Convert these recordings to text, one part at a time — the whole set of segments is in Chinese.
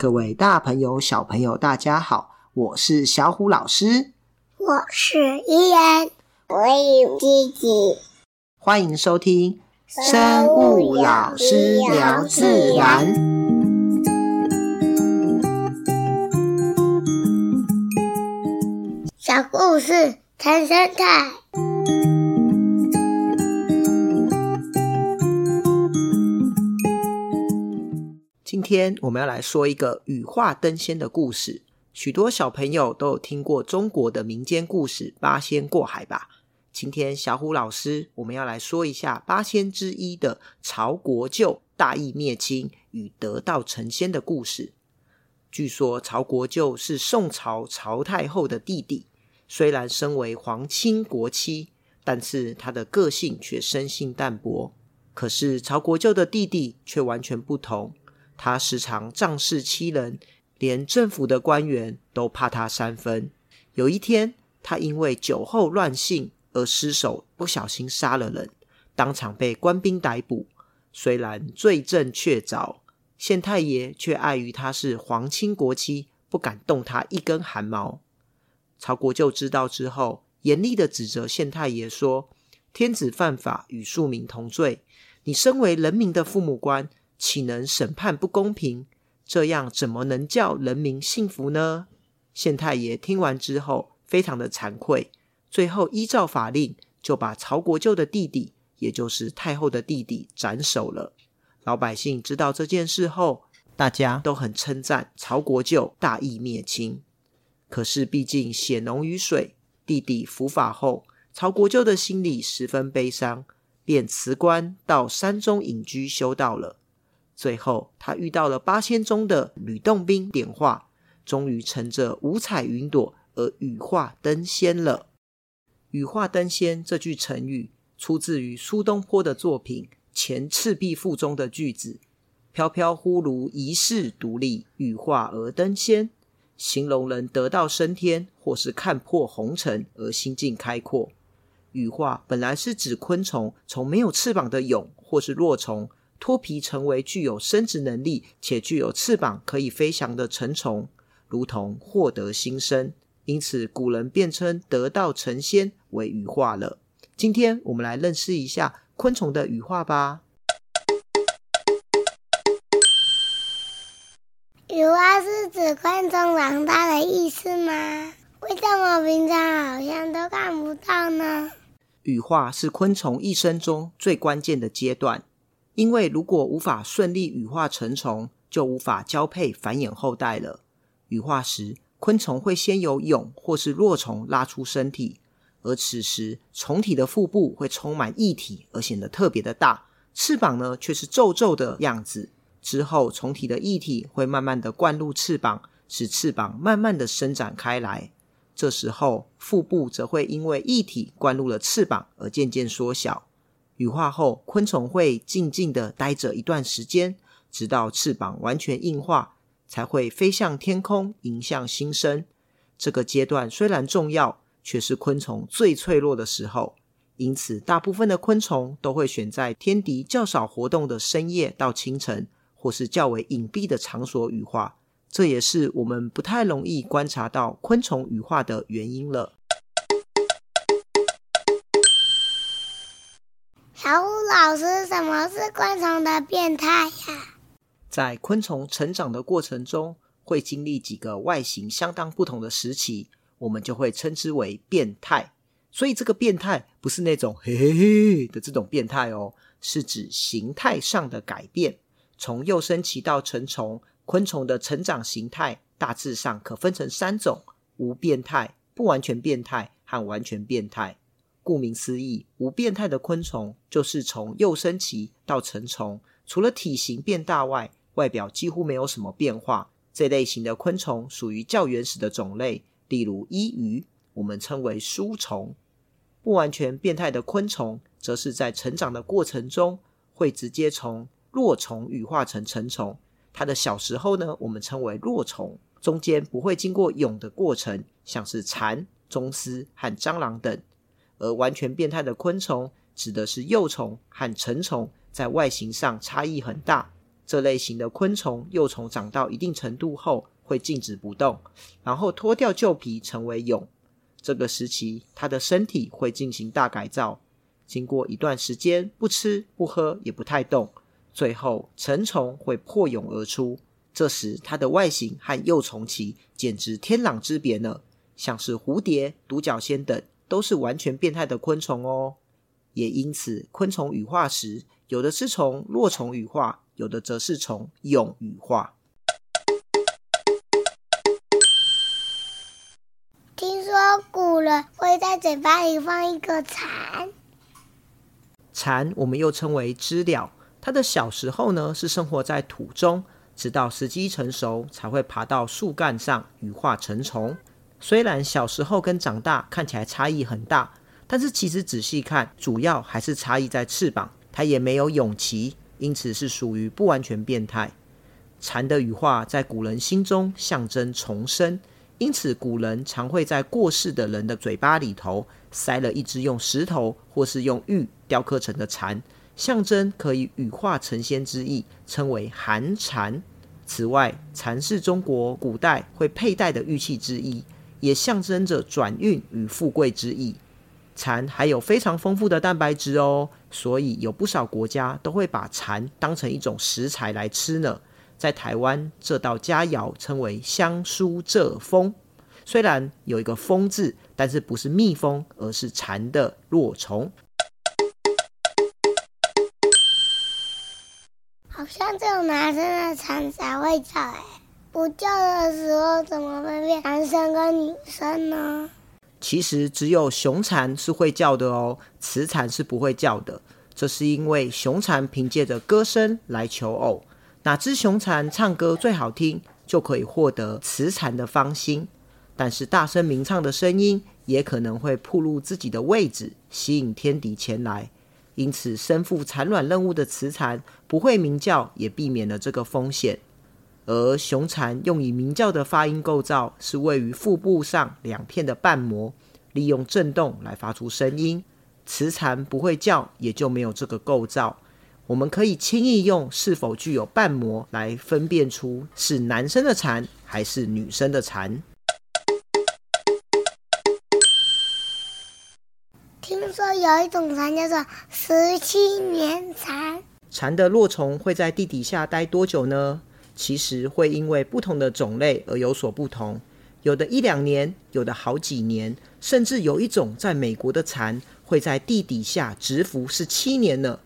各位大朋友、小朋友，大家好，我是小虎老师，我是依然，我有吉吉，欢迎收听生物老师聊自然。小故事谈生态。天我们要来说一个羽化登仙的故事。许多小朋友都有听过中国的民间故事《八仙过海》吧？今天小虎老师我们要来说一下八仙之一的曹国舅大义灭亲与得道成仙的故事。据说曹国舅是宋朝曹太后的弟弟，虽然身为皇亲国戚，但是他的个性却生性淡薄。可是曹国舅的弟弟却完全不同。他时常仗势欺人，连政府的官员都怕他三分。有一天，他因为酒后乱性而失手，不小心杀了人，当场被官兵逮捕。虽然罪证确凿，县太爷却碍于他是皇亲国戚，不敢动他一根汗毛。曹国舅知道之后，严厉地指责县太爷说：“天子犯法，与庶民同罪。你身为人民的父母官。”岂能审判不公平？这样怎么能叫人民幸福呢？县太爷听完之后，非常的惭愧，最后依照法令，就把曹国舅的弟弟，也就是太后的弟弟斩首了。老百姓知道这件事后，大家都很称赞曹国舅大义灭亲。可是毕竟血浓于水，弟弟伏法后，曹国舅的心里十分悲伤，便辞官到山中隐居修道了。最后，他遇到了八仙中的吕洞宾点化，终于乘着五彩云朵而羽化登仙了。羽化登仙这句成语出自于苏东坡的作品《前赤壁赋》中的句子：“飘飘忽如一世独立，羽化而登仙。”形容人得道升天，或是看破红尘而心境开阔。羽化本来是指昆虫从没有翅膀的蛹或是若虫。脱皮成为具有生殖能力且具有翅膀可以飞翔的成虫，如同获得新生，因此古人便称得道成仙为羽化了。今天我们来认识一下昆虫的羽化吧。羽化是指昆虫长大的意思吗？为什么平常好像都看不到呢？羽化是昆虫一生中最关键的阶段。因为如果无法顺利羽化成虫，就无法交配繁衍后代了。羽化时，昆虫会先由蛹或是若虫拉出身体，而此时虫体的腹部会充满液体，而显得特别的大。翅膀呢，却是皱皱的样子。之后，虫体的液体会慢慢的灌入翅膀，使翅膀慢慢的伸展开来。这时候，腹部则会因为液体灌入了翅膀而渐渐缩小。羽化后，昆虫会静静地待着一段时间，直到翅膀完全硬化，才会飞向天空，迎向新生。这个阶段虽然重要，却是昆虫最脆弱的时候。因此，大部分的昆虫都会选在天敌较少活动的深夜到清晨，或是较为隐蔽的场所羽化。这也是我们不太容易观察到昆虫羽化的原因了。小虎老师，什么是昆虫的变态呀？在昆虫成长的过程中，会经历几个外形相当不同的时期，我们就会称之为变态。所以，这个变态不是那种嘿嘿嘿的这种变态哦，是指形态上的改变。从幼生期到成虫，昆虫的成长形态大致上可分成三种：无变态、不完全变态和完全变态。顾名思义，无变态的昆虫就是从幼生期到成虫，除了体型变大外，外表几乎没有什么变化。这类型的昆虫属于较原始的种类，例如伊鱼，我们称为书虫。不完全变态的昆虫，则是在成长的过程中，会直接从若虫羽化成成虫。它的小时候呢，我们称为若虫，中间不会经过蛹的过程，像是蚕、螽斯和蟑螂等。而完全变态的昆虫，指的是幼虫和成虫在外形上差异很大，这类型的昆虫幼虫长到一定程度后会静止不动，然后脱掉旧皮成为蛹。这个时期，它的身体会进行大改造。经过一段时间不吃不喝也不太动，最后成虫会破蛹而出。这时，它的外形和幼虫期简直天壤之别呢。像是蝴蝶、独角仙等，都是完全变态的昆虫哦。也因此，昆虫羽化时，有的是从落虫羽化，有的则是从蛹羽化。听说古人会在嘴巴里放一个蚕。蚕，我们又称为知了。它的小时候呢，是生活在土中，直到时机成熟，才会爬到树干上羽化成虫。虽然小时候跟长大看起来差异很大，但是其实仔细看，主要还是差异在翅膀。它也没有蛹期，因此是属于不完全变态。蝉的羽化在古人心中象征重生，因此古人常会在过世的人的嘴巴里头塞了一只用石头或是用玉雕刻成的蝉，象征可以羽化成仙之意，称为寒蝉。此外，蝉是中国古代会佩戴的玉器之一。也象征着转运与富贵之意。蚕还有非常丰富的蛋白质哦，所以有不少国家都会把蚕当成一种食材来吃呢。在台湾，这道佳肴称为香酥蔗蜂，虽然有一个“蜂”字，但是不是蜜蜂，而是蚕的落虫。好像只有男生的蚕才会叫哎。不叫的时候怎么分辨男生跟女生呢？其实只有雄蝉是会叫的哦，雌蝉是不会叫的。这是因为雄蝉凭借着歌声来求偶，哪只雄蝉唱歌最好听，就可以获得雌蝉的芳心。但是大声鸣唱的声音也可能会暴露自己的位置，吸引天敌前来。因此，身负产卵任务的雌蝉不会鸣叫，也避免了这个风险。而雄蝉用以鸣叫的发音构造是位于腹部上两片的瓣膜，利用震动来发出声音。雌蝉不会叫，也就没有这个构造。我们可以轻易用是否具有瓣膜来分辨出是男生的蝉还是女生的蝉。听说有一种蝉叫做十七年蝉，蝉的落虫会在地底下待多久呢？其实会因为不同的种类而有所不同，有的一两年，有的好几年，甚至有一种在美国的蚕会在地底下蛰伏十七年呢。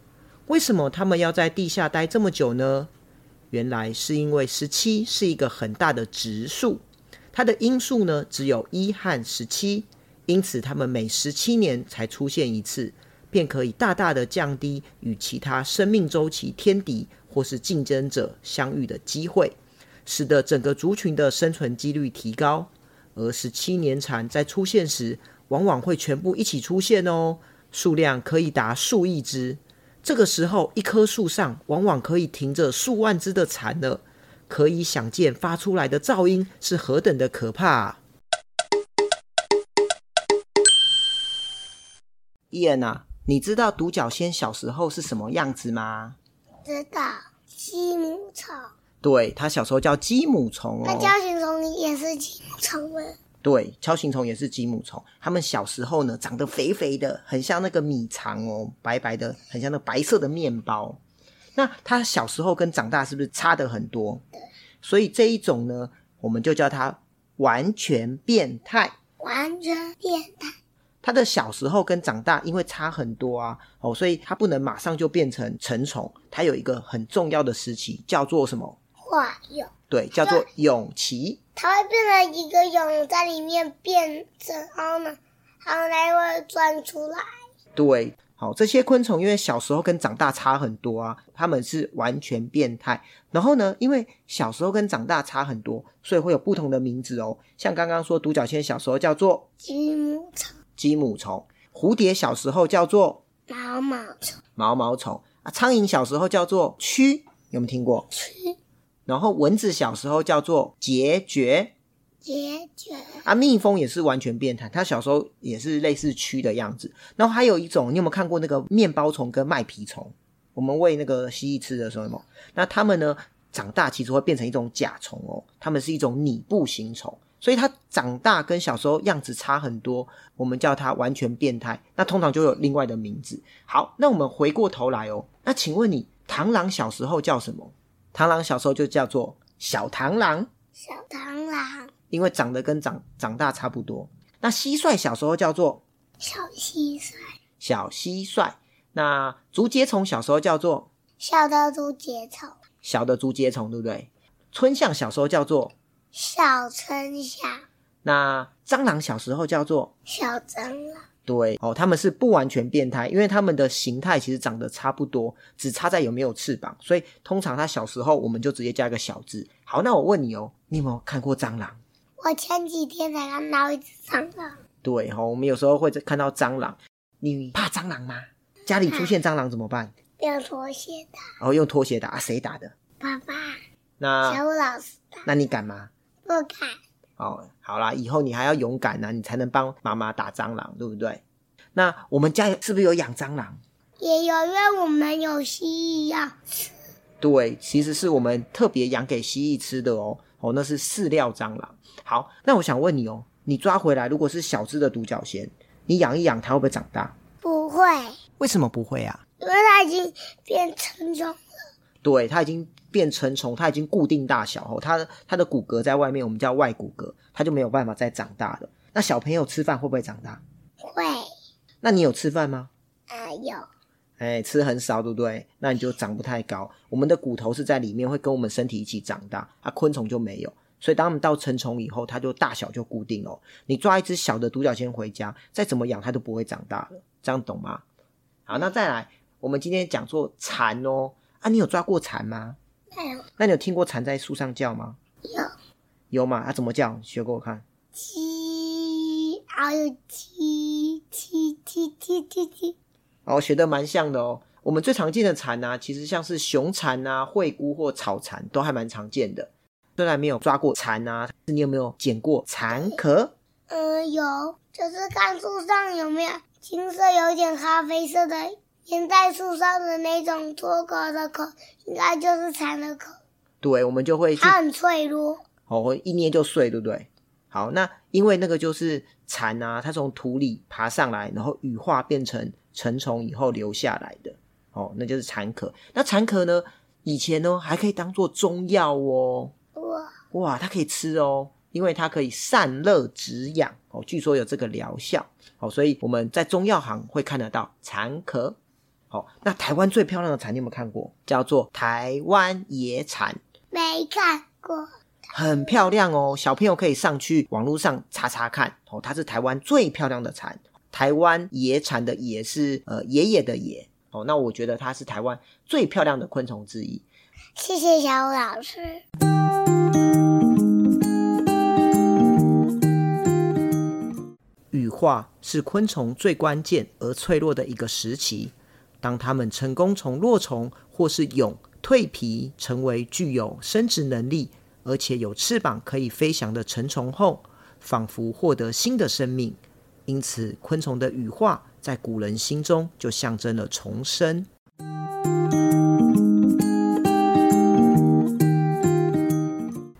为什么他们要在地下待这么久呢？原来是因为十七是一个很大的质数，它的因数呢只有一和十七，因此它们每十七年才出现一次，便可以大大的降低与其他生命周期天敌。或是竞争者相遇的机会，使得整个族群的生存几率提高。而十七年蝉在出现时，往往会全部一起出现哦，数量可以达数亿只。这个时候，一棵树上往往可以停着数万只的蝉呢，可以想见发出来的噪音是何等的可怕啊！伊恩啊，你知道独角仙小时候是什么样子吗？知道鸡母虫，对，它小时候叫鸡母虫哦。那锹形虫也是鸡母虫吗？对，锹形虫也是鸡母虫。它们小时候呢，长得肥肥的，很像那个米肠哦，白白的，很像那白色的面包。那它小时候跟长大是不是差的很多？对。所以这一种呢，我们就叫它完全变态。完全变态。它的小时候跟长大因为差很多啊，哦，所以它不能马上就变成成虫，它有一个很重要的时期，叫做什么？化蛹。对，叫做蛹期。它会变成一个蛹在里面变成，然后呢，然后才会钻出来。对，好，这些昆虫因为小时候跟长大差很多啊，它们是完全变态。然后呢，因为小时候跟长大差很多，所以会有不同的名字哦。像刚刚说独角仙小时候叫做鸡母虫。鸡母虫，蝴蝶小时候叫做毛毛虫，毛毛虫啊。苍蝇小时候叫做蛆，有没有听过？蛆。然后蚊子小时候叫做孑孓，孑孓。啊，蜜蜂也是完全变态，它小时候也是类似蛆的样子。然后还有一种，你有没有看过那个面包虫跟麦皮虫？我们喂那个蜥蜴吃的时候，那它们呢长大其实会变成一种甲虫哦，它们是一种拟步行虫，所以它长大跟小时候样子差很多，我们叫它完全变态。那通常就有另外的名字。好，那我们回过头来哦，那请问你螳螂小时候叫什么？螳螂小时候就叫做小螳螂。小螳螂，因为长得跟长长大差不多。那蟋蟀小时候叫做小蟋蟀，小蟋蟀。那竹节虫小时候叫做小的竹节虫，小的竹节虫，对不对？春象小时候叫做小春象。那蟑螂小时候叫做小蟑螂。对哦，他们是不完全变态，因为他们的形态其实长得差不多，只差在有没有翅膀。所以通常他小时候我们就直接加一个小字。好，那我问你哦，你有没有看过蟑螂？我前几天才看到一只蟑螂。对哦，我们有时候会看到蟑螂。你怕蟑螂吗？家里出现蟑螂怎么办？用拖鞋打。然后、哦、用拖鞋打啊？谁打的？爸爸。那小五老师打。那你敢吗？不敢。哦，好啦，以后你还要勇敢呢、啊，你才能帮妈妈打蟑螂，对不对？那我们家是不是有养蟑螂？也有，因为我们有蜥蜴要吃。对，其实是我们特别养给蜥蜴吃的哦。哦，那是饲料蟑螂。好，那我想问你哦，你抓回来如果是小只的独角仙，你养一养它会不会长大？不会。为什么不会啊？因为它已经变成虫了。对，它已经变成虫，它已经固定大小后，它它的骨骼在外面，我们叫外骨骼，它就没有办法再长大了。那小朋友吃饭会不会长大？会。那你有吃饭吗？啊，有。哎，吃很少，对不对？那你就长不太高。我们的骨头是在里面，会跟我们身体一起长大。啊，昆虫就没有，所以当我们到成虫以后，它就大小就固定了。你抓一只小的独角仙回家，再怎么养它都不会长大了。这样懂吗？好，那再来，我们今天讲做蝉哦。啊，你有抓过蝉吗？那你有听过蝉在树上叫吗？有。有吗？它、啊、怎么叫？学给我看。叽，啊有叽叽叽叽叽叽。哦，学得蛮像的哦。我们最常见的蝉呢、啊，其实像是雄蝉啊、惠菇或草蝉，都还蛮常见的。虽然没有抓过蝉啊，你有没有捡过蝉壳？嗯、呃，有，就是看树上有没有。金色有一点咖啡色的，粘在树上的那种脱壳的壳，应该就是蚕的壳。对，我们就会。它很脆弱。哦，一捏就碎，对不对？好，那因为那个就是蚕啊，它从土里爬上来，然后羽化变成成虫以后留下来的。哦，那就是蚕壳。那蚕壳呢？以前呢还可以当做中药哦。哇哇，它可以吃哦，因为它可以散热止痒哦，据说有这个疗效。哦，所以我们在中药行会看得到蚕壳。好，那台湾最漂亮的蝉你有没有看过？叫做台湾野蝉。没看过。很漂亮哦，小朋友可以上去网络上查查看。哦，它是台湾最漂亮的蝉。台湾野蝉的野是呃爷爷的爷。哦，那我觉得它是台湾最漂亮的昆虫之一。谢谢小五老师。羽化是昆虫最关键而脆弱的一个时期。当它们成功从落虫或是蛹蜕皮，成为具有生殖能力而且有翅膀可以飞翔的成虫后，仿佛获得新的生命。因此，昆虫的羽化在古人心中就象征了重生。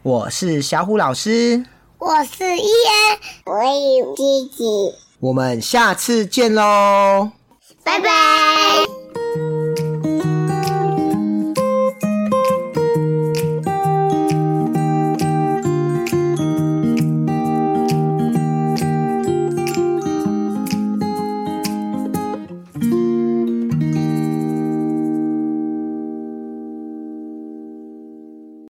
我是小虎老师。我是伊恩，我有弟弟，我们下次见喽，拜拜。